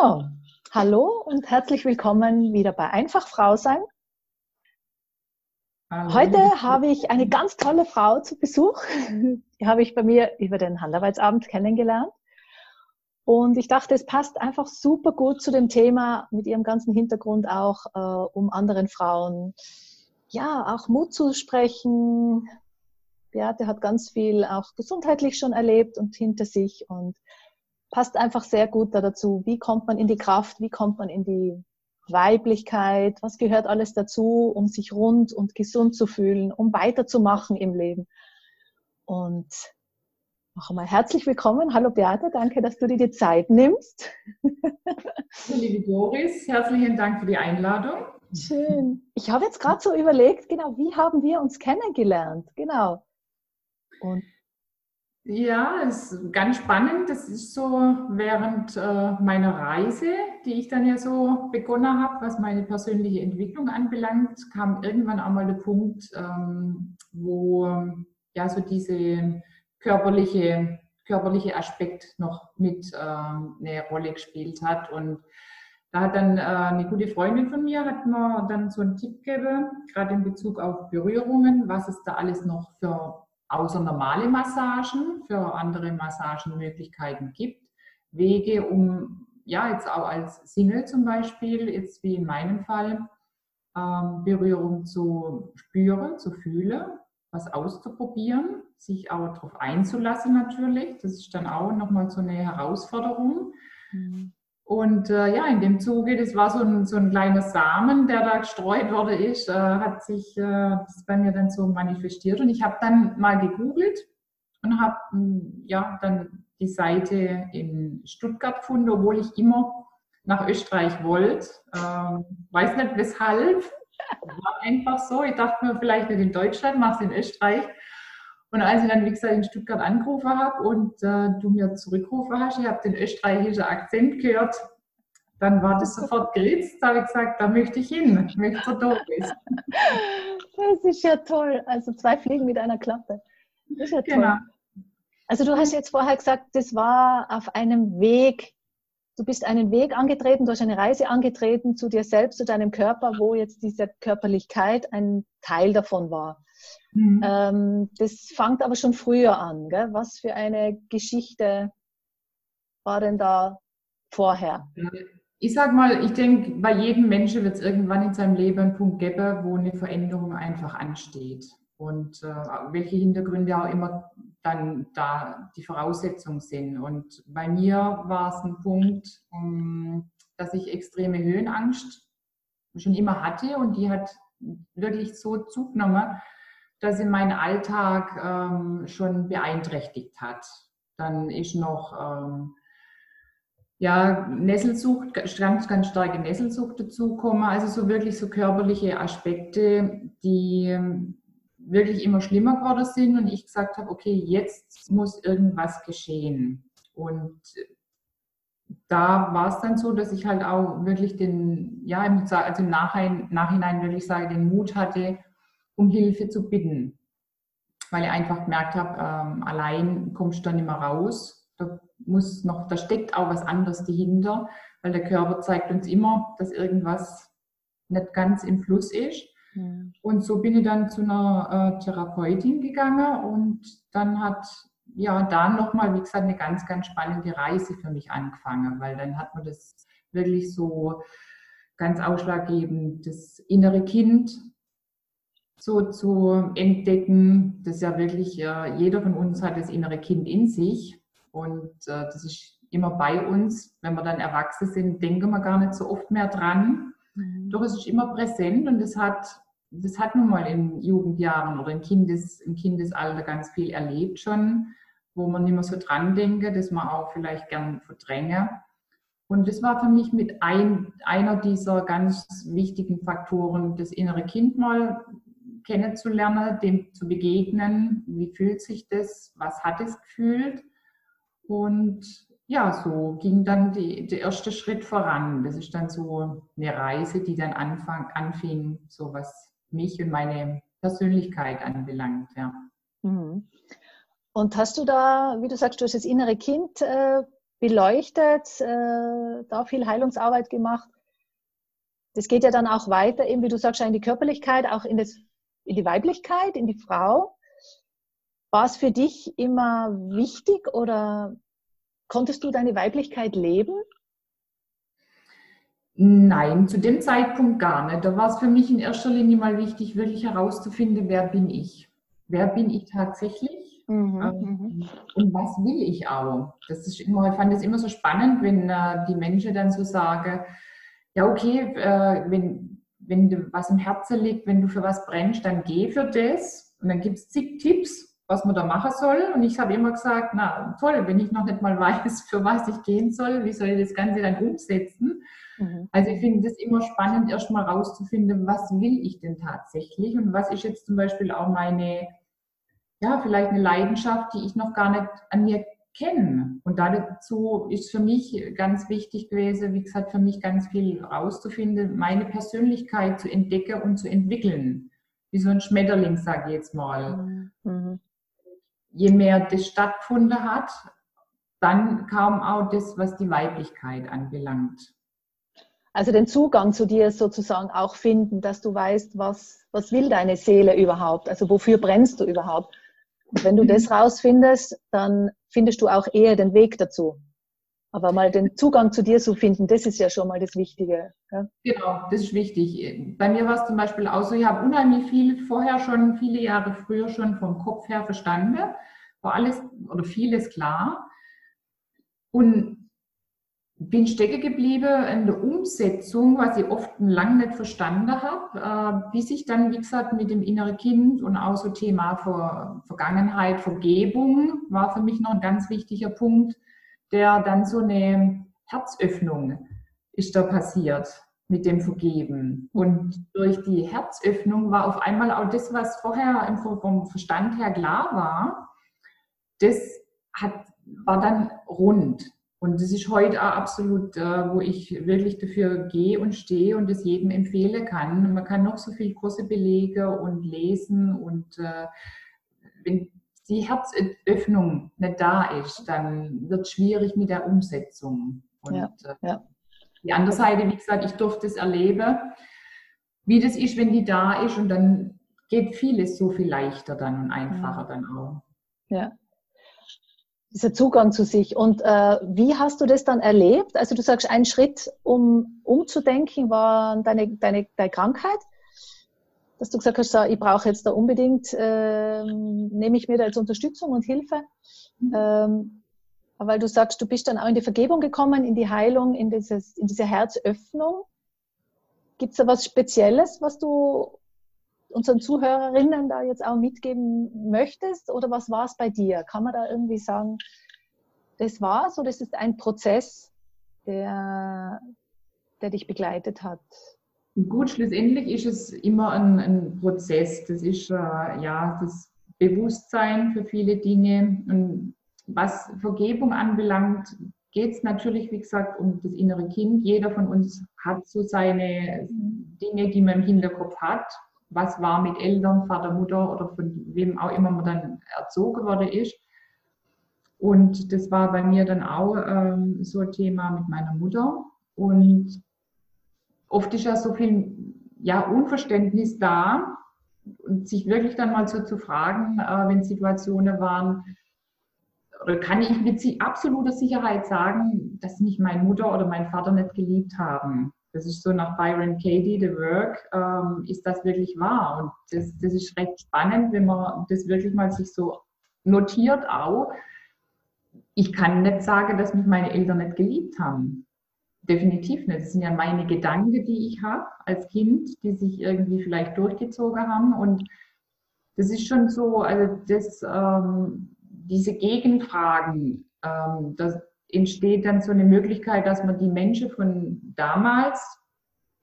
Genau. Hallo und herzlich willkommen wieder bei Einfach Frau sein. Hallo. Heute habe ich eine ganz tolle Frau zu Besuch. Die habe ich bei mir über den Handarbeitsabend kennengelernt. Und ich dachte, es passt einfach super gut zu dem Thema mit ihrem ganzen Hintergrund auch, äh, um anderen Frauen ja auch Mut zu sprechen. Beate hat ganz viel auch gesundheitlich schon erlebt und hinter sich und passt einfach sehr gut da dazu. Wie kommt man in die Kraft? Wie kommt man in die Weiblichkeit? Was gehört alles dazu, um sich rund und gesund zu fühlen, um weiterzumachen im Leben? Und noch einmal herzlich willkommen. Hallo Beate, danke, dass du dir die Zeit nimmst. Liebe Doris, herzlichen Dank für die Einladung. Schön. Ich habe jetzt gerade so überlegt, genau, wie haben wir uns kennengelernt? Genau. Und ja, es ist ganz spannend. Das ist so während äh, meiner Reise, die ich dann ja so begonnen habe, was meine persönliche Entwicklung anbelangt, kam irgendwann einmal der Punkt, ähm, wo ja so diese körperliche, körperliche Aspekt noch mit äh, eine Rolle gespielt hat. Und da hat dann äh, eine gute Freundin von mir, hat mir dann so einen Tipp gegeben, gerade in Bezug auf Berührungen, was es da alles noch für außer normale Massagen für andere Massagenmöglichkeiten gibt. Wege, um ja jetzt auch als Single zum Beispiel, jetzt wie in meinem Fall, ähm, Berührung zu spüren, zu fühlen, was auszuprobieren, sich auch darauf einzulassen natürlich. Das ist dann auch nochmal so eine Herausforderung. Mhm. Und äh, ja, in dem Zuge, das war so ein, so ein kleiner Samen, der da gestreut wurde ist, äh, hat sich äh, das bei mir dann so manifestiert. Und ich habe dann mal gegoogelt und habe hm, ja dann die Seite in Stuttgart gefunden, obwohl ich immer nach Österreich wollte. Ähm, weiß nicht weshalb. War einfach so. Ich dachte mir, vielleicht nicht in Deutschland, mach's in Österreich. Und als ich dann, wie gesagt, in Stuttgart angerufen habe und äh, du mir zurückgerufen hast, ich habe den österreichischen Akzent gehört, dann war das sofort geritzt. Da habe ich gesagt, da möchte ich hin, ich möchte zur Doris. Das ist ja toll. Also zwei Fliegen mit einer Klappe. Das ist ja toll. Genau. Also du hast jetzt vorher gesagt, das war auf einem Weg. Du bist einen Weg angetreten, du hast eine Reise angetreten zu dir selbst, zu deinem Körper, wo jetzt diese Körperlichkeit ein Teil davon war. Mhm. Ähm, das fängt aber schon früher an. Gell? Was für eine Geschichte war denn da vorher? Ich sag mal, ich denke, bei jedem Menschen wird es irgendwann in seinem Leben einen Punkt geben, wo eine Veränderung einfach ansteht. Und äh, welche Hintergründe auch immer dann da die Voraussetzungen sind. Und bei mir war es ein Punkt, um, dass ich extreme Höhenangst schon immer hatte und die hat wirklich so zugenommen, dass sie meinen Alltag ähm, schon beeinträchtigt hat. Dann ist noch ähm, ja, Nesselsucht, ganz, ganz starke Nesselsucht dazukommen. Also so wirklich so körperliche Aspekte, die ähm, wirklich immer schlimmer geworden sind und ich gesagt habe, okay, jetzt muss irgendwas geschehen. Und da war es dann so, dass ich halt auch wirklich den, ja, also im Nachhinein, Nachhinein wirklich sage, den Mut hatte, um Hilfe zu bitten, weil ich einfach gemerkt habe, ähm, allein kommst du dann nicht mehr raus. Da muss noch, da steckt auch was anderes dahinter, weil der Körper zeigt uns immer, dass irgendwas nicht ganz im Fluss ist. Mhm. Und so bin ich dann zu einer äh, Therapeutin gegangen und dann hat ja da nochmal, wie gesagt, eine ganz, ganz spannende Reise für mich angefangen, weil dann hat man das wirklich so ganz ausschlaggebend, das innere Kind so zu entdecken. Das ist ja wirklich, jeder von uns hat das innere Kind in sich und äh, das ist immer bei uns. Wenn wir dann erwachsen sind, denken wir gar nicht so oft mehr dran. Mhm. Doch es ist immer präsent und das hat, das hat nun mal in Jugendjahren oder im, Kindes, im Kindesalter ganz viel erlebt schon, wo man nicht mehr so dran denke, dass man auch vielleicht gern verdränge. Und das war für mich mit ein, einer dieser ganz wichtigen Faktoren, das innere Kind mal kennenzulernen, dem zu begegnen. Wie fühlt sich das? Was hat es gefühlt? Und ja, so ging dann die, der erste Schritt voran. Das ist dann so eine Reise, die dann anfang, anfing, so was mich und meine Persönlichkeit anbelangt. Ja. Mhm. Und hast du da, wie du sagst, du hast das innere Kind äh, beleuchtet, äh, da viel Heilungsarbeit gemacht. Das geht ja dann auch weiter, eben wie du sagst, in die Körperlichkeit, auch in, das, in die Weiblichkeit, in die Frau. War es für dich immer wichtig oder konntest du deine Weiblichkeit leben? Nein, zu dem Zeitpunkt gar nicht. Da war es für mich in erster Linie mal wichtig, wirklich herauszufinden, wer bin ich? Wer bin ich tatsächlich? Mhm, mhm. und was will ich auch? Das ist immer, ich fand es immer so spannend, wenn äh, die Menschen dann so sagen, ja okay, äh, wenn, wenn du was im Herzen liegt, wenn du für was brennst, dann geh für das. Und dann gibt es zig Tipps, was man da machen soll. Und ich habe immer gesagt, na toll, wenn ich noch nicht mal weiß, für was ich gehen soll, wie soll ich das Ganze dann umsetzen? Mhm. Also ich finde es immer spannend, erstmal rauszufinden, was will ich denn tatsächlich und was ist jetzt zum Beispiel auch meine, ja, vielleicht eine Leidenschaft, die ich noch gar nicht an mir kenne. Und dazu ist für mich ganz wichtig gewesen, wie gesagt, für mich ganz viel rauszufinden, meine Persönlichkeit zu entdecken und zu entwickeln. Wie so ein Schmetterling, sage ich jetzt mal. Mhm. Je mehr das stattgefunden hat, dann kam auch das, was die Weiblichkeit anbelangt. Also den Zugang zu dir sozusagen auch finden, dass du weißt, was, was will deine Seele überhaupt, also wofür brennst du überhaupt. Und wenn du das mhm. rausfindest, dann findest du auch eher den Weg dazu. Aber mal den Zugang zu dir zu finden, das ist ja schon mal das Wichtige. Ja? Genau, das ist wichtig. Bei mir war es zum Beispiel auch so, ich habe unheimlich viel vorher schon, viele Jahre früher schon vom Kopf her verstanden, war alles oder vieles klar. Und bin stecken geblieben in der Umsetzung, was ich oft lang nicht verstanden habe, äh, bis ich dann, wie gesagt, mit dem inneren Kind und auch so Thema Ver Vergangenheit, Vergebung war für mich noch ein ganz wichtiger Punkt, der dann so eine Herzöffnung ist da passiert mit dem Vergeben. Und durch die Herzöffnung war auf einmal auch das, was vorher vom Verstand her klar war, das hat, war dann rund. Und das ist heute auch absolut, äh, wo ich wirklich dafür gehe und stehe und es jedem empfehlen kann. Man kann noch so viel Kurse belegen und lesen und äh, wenn die Herzöffnung nicht da ist, dann wird es schwierig mit der Umsetzung. Und ja, äh, ja. die andere Seite, wie gesagt, ich durfte es erleben, wie das ist, wenn die da ist und dann geht vieles so viel leichter dann und einfacher ja. dann auch. Ja, dieser Zugang zu sich. Und äh, wie hast du das dann erlebt? Also du sagst, ein Schritt, um umzudenken, war deine, deine, deine Krankheit. Dass du gesagt hast, so, ich brauche jetzt da unbedingt, äh, nehme ich mir da jetzt Unterstützung und Hilfe. Mhm. Ähm, weil du sagst, du bist dann auch in die Vergebung gekommen, in die Heilung, in, dieses, in diese Herzöffnung. Gibt es da was Spezielles, was du unseren Zuhörerinnen da jetzt auch mitgeben möchtest? Oder was war es bei dir? Kann man da irgendwie sagen, das war's oder ist es ein Prozess, der, der dich begleitet hat? Gut, schlussendlich ist es immer ein, ein Prozess. Das ist äh, ja das Bewusstsein für viele Dinge. Und was Vergebung anbelangt, geht es natürlich, wie gesagt, um das innere Kind. Jeder von uns hat so seine Dinge, die man im Hinterkopf hat was war mit Eltern, Vater, Mutter oder von wem auch immer man dann erzogen worden ist. Und das war bei mir dann auch ähm, so ein Thema mit meiner Mutter. Und oft ist ja so viel ja, Unverständnis da und sich wirklich dann mal so zu fragen, äh, wenn Situationen waren, oder kann ich mit absoluter Sicherheit sagen, dass mich meine Mutter oder mein Vater nicht geliebt haben. Das ist so nach Byron Katie, The Work, ähm, ist das wirklich wahr? Und das, das ist recht spannend, wenn man das wirklich mal sich so notiert auch. Ich kann nicht sagen, dass mich meine Eltern nicht geliebt haben. Definitiv nicht. Das sind ja meine Gedanken, die ich habe als Kind, die sich irgendwie vielleicht durchgezogen haben. Und das ist schon so, also das, ähm, diese Gegenfragen, ähm, das, entsteht dann so eine Möglichkeit, dass man die Menschen von damals,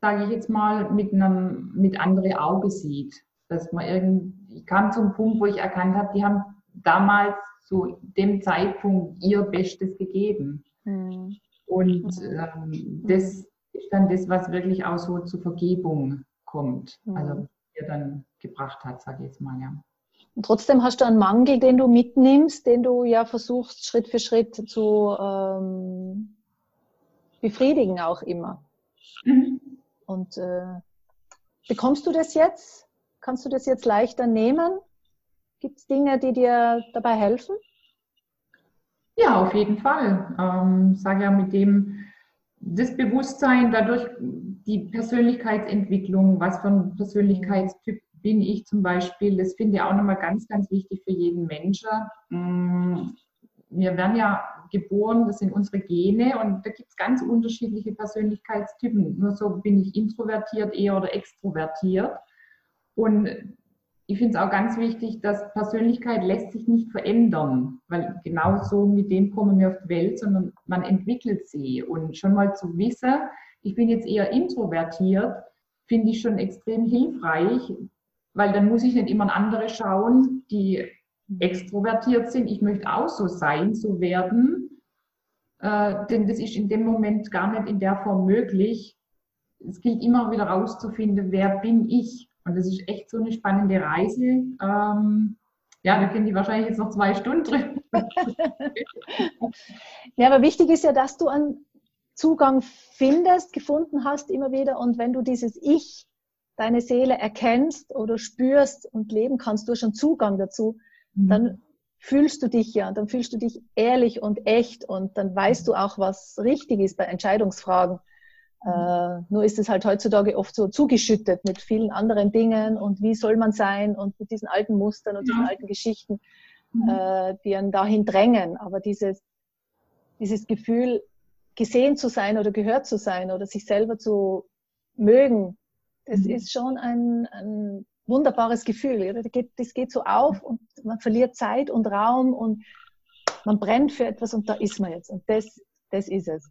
sage ich jetzt mal, mit einem mit andere Auge sieht. Dass man irgend, ich kam zum Punkt, wo ich erkannt habe, die haben damals zu dem Zeitpunkt ihr Bestes gegeben. Mhm. Und ähm, das ist dann das, was wirklich auch so zur Vergebung kommt. Mhm. Also ihr dann gebracht hat, sage ich jetzt mal, ja. Und trotzdem hast du einen Mangel, den du mitnimmst, den du ja versuchst, Schritt für Schritt zu ähm, befriedigen auch immer. Mhm. Und äh, bekommst du das jetzt? Kannst du das jetzt leichter nehmen? Gibt es Dinge, die dir dabei helfen? Ja, auf jeden Fall. Ähm, sage ja mit dem das Bewusstsein, dadurch die Persönlichkeitsentwicklung, was für ein Persönlichkeitstyp bin ich zum Beispiel, das finde ich auch nochmal ganz, ganz wichtig für jeden Menschen. Mm, wir werden ja geboren, das sind unsere Gene und da gibt es ganz unterschiedliche Persönlichkeitstypen. Nur so bin ich introvertiert eher oder extrovertiert. Und ich finde es auch ganz wichtig, dass Persönlichkeit lässt sich nicht verändern, weil genau so mit dem kommen wir auf die Welt, sondern man entwickelt sie. Und schon mal zu wissen, ich bin jetzt eher introvertiert, finde ich schon extrem hilfreich, weil dann muss ich nicht immer an andere schauen, die extrovertiert sind. Ich möchte auch so sein, so werden, äh, denn das ist in dem Moment gar nicht in der Form möglich. Es gilt immer wieder rauszufinden, wer bin ich? Und das ist echt so eine spannende Reise. Ähm, ja, wir kennen die wahrscheinlich jetzt noch zwei Stunden drin. ja, aber wichtig ist ja, dass du einen Zugang findest, gefunden hast immer wieder. Und wenn du dieses Ich, deine Seele erkennst oder spürst und leben kannst, du hast schon Zugang dazu, mhm. dann fühlst du dich ja, dann fühlst du dich ehrlich und echt und dann weißt du auch, was richtig ist bei Entscheidungsfragen. Äh, nur ist es halt heutzutage oft so zugeschüttet mit vielen anderen Dingen und wie soll man sein und mit diesen alten Mustern und diesen alten Geschichten, mhm. äh, die einen dahin drängen. Aber dieses, dieses Gefühl, gesehen zu sein oder gehört zu sein oder sich selber zu mögen, das mhm. ist schon ein, ein wunderbares Gefühl. Das geht, das geht so auf und man verliert Zeit und Raum und man brennt für etwas und da ist man jetzt. Und das, das ist es.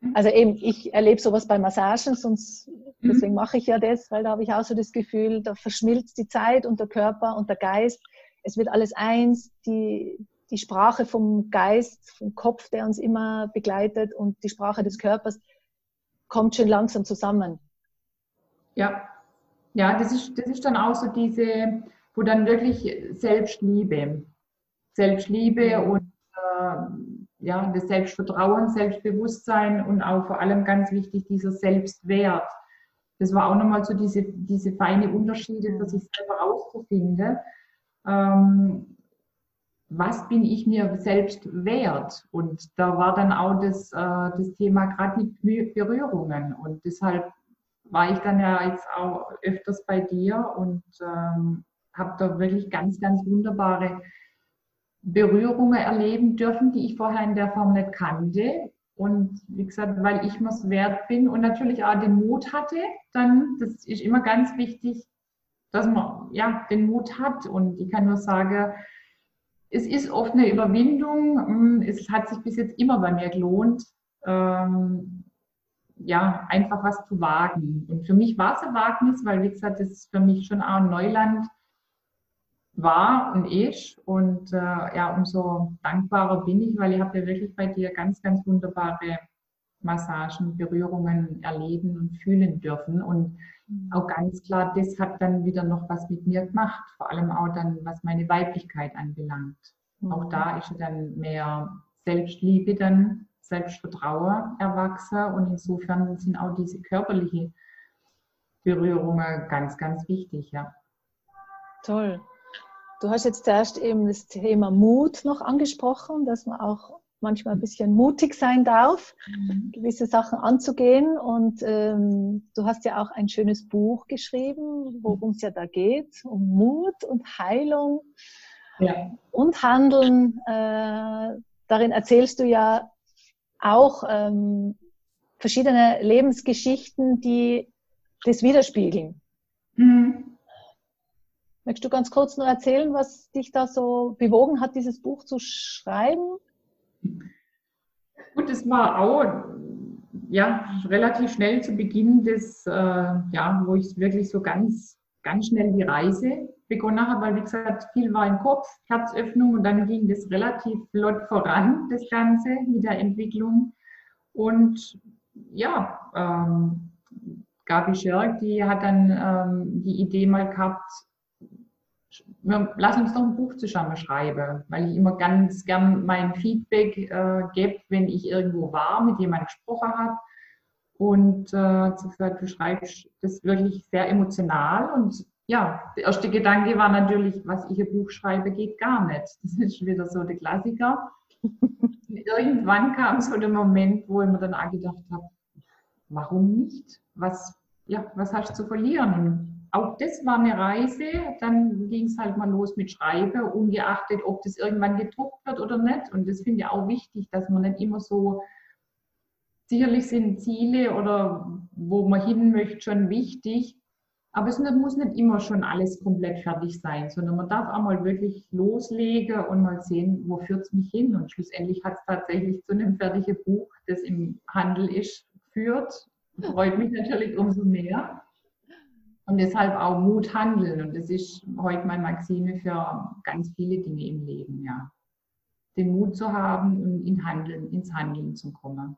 Mhm. Also eben, ich erlebe sowas bei Massagen, sonst, mhm. deswegen mache ich ja das, weil da habe ich auch so das Gefühl, da verschmilzt die Zeit und der Körper und der Geist. Es wird alles eins, die, die Sprache vom Geist, vom Kopf, der uns immer begleitet und die Sprache des Körpers kommt schön langsam zusammen. Ja, ja, das ist, das ist dann auch so diese, wo dann wirklich Selbstliebe, Selbstliebe und äh, ja, das Selbstvertrauen, Selbstbewusstsein und auch vor allem ganz wichtig dieser Selbstwert. Das war auch nochmal so diese, diese feine Unterschiede für sich selber auszufinden. Ähm, was bin ich mir selbst wert? Und da war dann auch das, äh, das Thema gerade mit Berührungen. Und deshalb war ich dann ja jetzt auch öfters bei dir und ähm, habe da wirklich ganz, ganz wunderbare Berührungen erleben dürfen, die ich vorher in der Form nicht kannte. Und wie gesagt, weil ich mir es wert bin und natürlich auch den Mut hatte, dann, das ist immer ganz wichtig, dass man ja den Mut hat. Und ich kann nur sagen, es ist oft eine Überwindung. Hm, es hat sich bis jetzt immer bei mir gelohnt, ähm, ja, einfach was zu wagen. Und für mich war es ein Wagnis, weil, wie gesagt, das ist für mich schon auch ein Neuland war und ist. Und äh, ja, umso dankbarer bin ich, weil ich habe ja wirklich bei dir ganz, ganz wunderbare Massagen, Berührungen erleben und fühlen dürfen. Und mhm. auch ganz klar, das hat dann wieder noch was mit mir gemacht, vor allem auch dann, was meine Weiblichkeit anbelangt. Mhm. Auch da ist dann mehr Selbstliebe dann, Selbstvertrauen erwachsen und insofern sind auch diese körperlichen Berührungen ganz, ganz wichtig, ja. Toll. Du hast jetzt zuerst eben das Thema Mut noch angesprochen, dass man auch manchmal ein bisschen mutig sein darf, mhm. gewisse Sachen anzugehen. Und ähm, du hast ja auch ein schönes Buch geschrieben, worum es ja da geht, um Mut und Heilung ja. und Handeln. Äh, darin erzählst du ja auch ähm, verschiedene Lebensgeschichten, die das widerspiegeln. Mhm. Möchtest du ganz kurz nur erzählen, was dich da so bewogen hat, dieses Buch zu schreiben? Gut, es war auch ja, relativ schnell zu Beginn des, äh, ja, wo ich wirklich so ganz, ganz schnell die Reise begonnen habe, weil wie gesagt, viel war im Kopf, Herzöffnung und dann ging das relativ flott voran, das Ganze mit der Entwicklung. Und ja, ähm, Gabi Schörk, die hat dann ähm, die Idee mal gehabt, lass uns doch ein Buch zusammen schreiben, weil ich immer ganz gern mein Feedback äh, gebe, wenn ich irgendwo war, mit jemandem gesprochen habe. Und äh, du schreibst das wirklich sehr emotional. Und ja, der erste Gedanke war natürlich, was ich ein Buch schreibe, geht gar nicht. Das ist wieder so der Klassiker. irgendwann kam so der Moment, wo ich mir dann auch gedacht habe, warum nicht? Was, ja, was hast du zu verlieren? Auch das war eine Reise. Dann ging es halt mal los mit Schreiben, ungeachtet, ob das irgendwann gedruckt wird oder nicht. Und das finde ich auch wichtig, dass man nicht immer so, sicherlich sind Ziele oder wo man hin möchte schon wichtig, aber es muss nicht immer schon alles komplett fertig sein, sondern man darf auch mal wirklich loslegen und mal sehen, wo führt es mich hin. Und schlussendlich hat es tatsächlich zu einem fertigen Buch, das im Handel ist, führt. Freut mich natürlich umso mehr. Und deshalb auch Mut handeln. Und das ist heute meine Maxime für ganz viele Dinge im Leben, ja. Den Mut zu haben und in Handeln, ins Handeln zu kommen.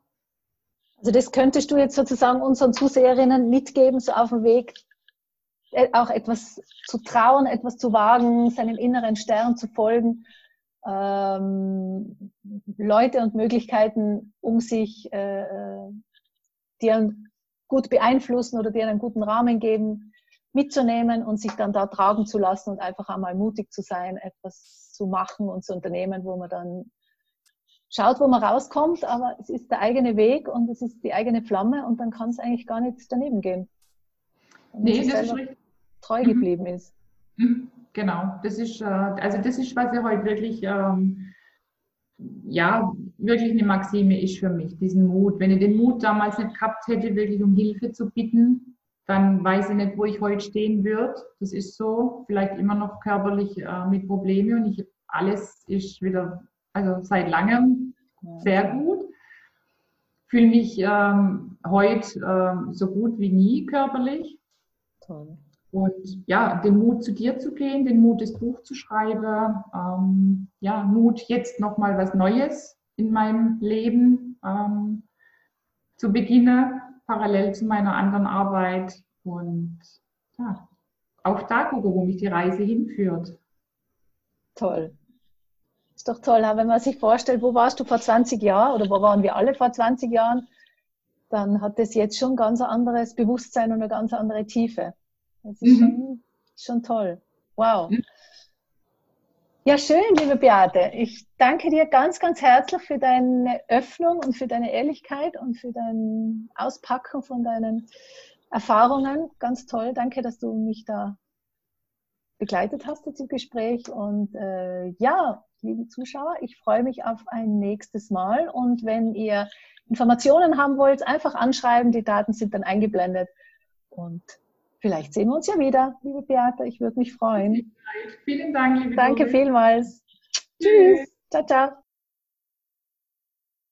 Also das könntest du jetzt sozusagen unseren Zuseherinnen mitgeben, so auf dem Weg, auch etwas zu trauen, etwas zu wagen, seinem inneren Stern zu folgen, ähm, Leute und Möglichkeiten um sich, äh, äh die einen gut beeinflussen oder die einen guten Rahmen geben, mitzunehmen und sich dann da tragen zu lassen und einfach einmal mutig zu sein, etwas zu machen und zu unternehmen, wo man dann schaut, wo man rauskommt, aber es ist der eigene Weg und es ist die eigene Flamme und dann kann es eigentlich gar nicht daneben gehen. Und nee, das ist richtig. Treu geblieben mhm. ist. Mhm. Genau, das ist, äh, also das ist, was ich heute wirklich, ähm, ja, wirklich eine Maxime ist für mich, diesen Mut. Wenn ich den Mut damals nicht gehabt hätte, wirklich um Hilfe zu bitten, dann weiß ich nicht, wo ich heute stehen würde. Das ist so, vielleicht immer noch körperlich äh, mit Problemen und ich, alles ist wieder, also seit langem sehr gut. Fühle mich ähm, heute ähm, so gut wie nie körperlich. Toll. Und ja, den Mut zu dir zu gehen, den Mut, das Buch zu schreiben, ähm, ja, Mut, jetzt nochmal was Neues in meinem Leben ähm, zu beginnen parallel zu meiner anderen Arbeit und ja, auch da gucke, wo mich die Reise hinführt. Toll. Ist doch toll, wenn man sich vorstellt, wo warst du vor 20 Jahren oder wo waren wir alle vor 20 Jahren, dann hat das jetzt schon ganz anderes Bewusstsein und eine ganz andere Tiefe. Das ist mhm. schon, schon toll. Wow. Mhm. Ja, schön, liebe Beate. Ich danke dir ganz, ganz herzlich für deine Öffnung und für deine Ehrlichkeit und für dein Auspacken von deinen Erfahrungen. Ganz toll. Danke, dass du mich da begleitet hast zum Gespräch. Und äh, ja, liebe Zuschauer, ich freue mich auf ein nächstes Mal. Und wenn ihr Informationen haben wollt, einfach anschreiben. Die Daten sind dann eingeblendet. Und Vielleicht sehen wir uns ja wieder, liebe Beate. Ich würde mich freuen. Vielen Dank, liebe Danke Doris. vielmals. Tschüss. Ciao, ciao.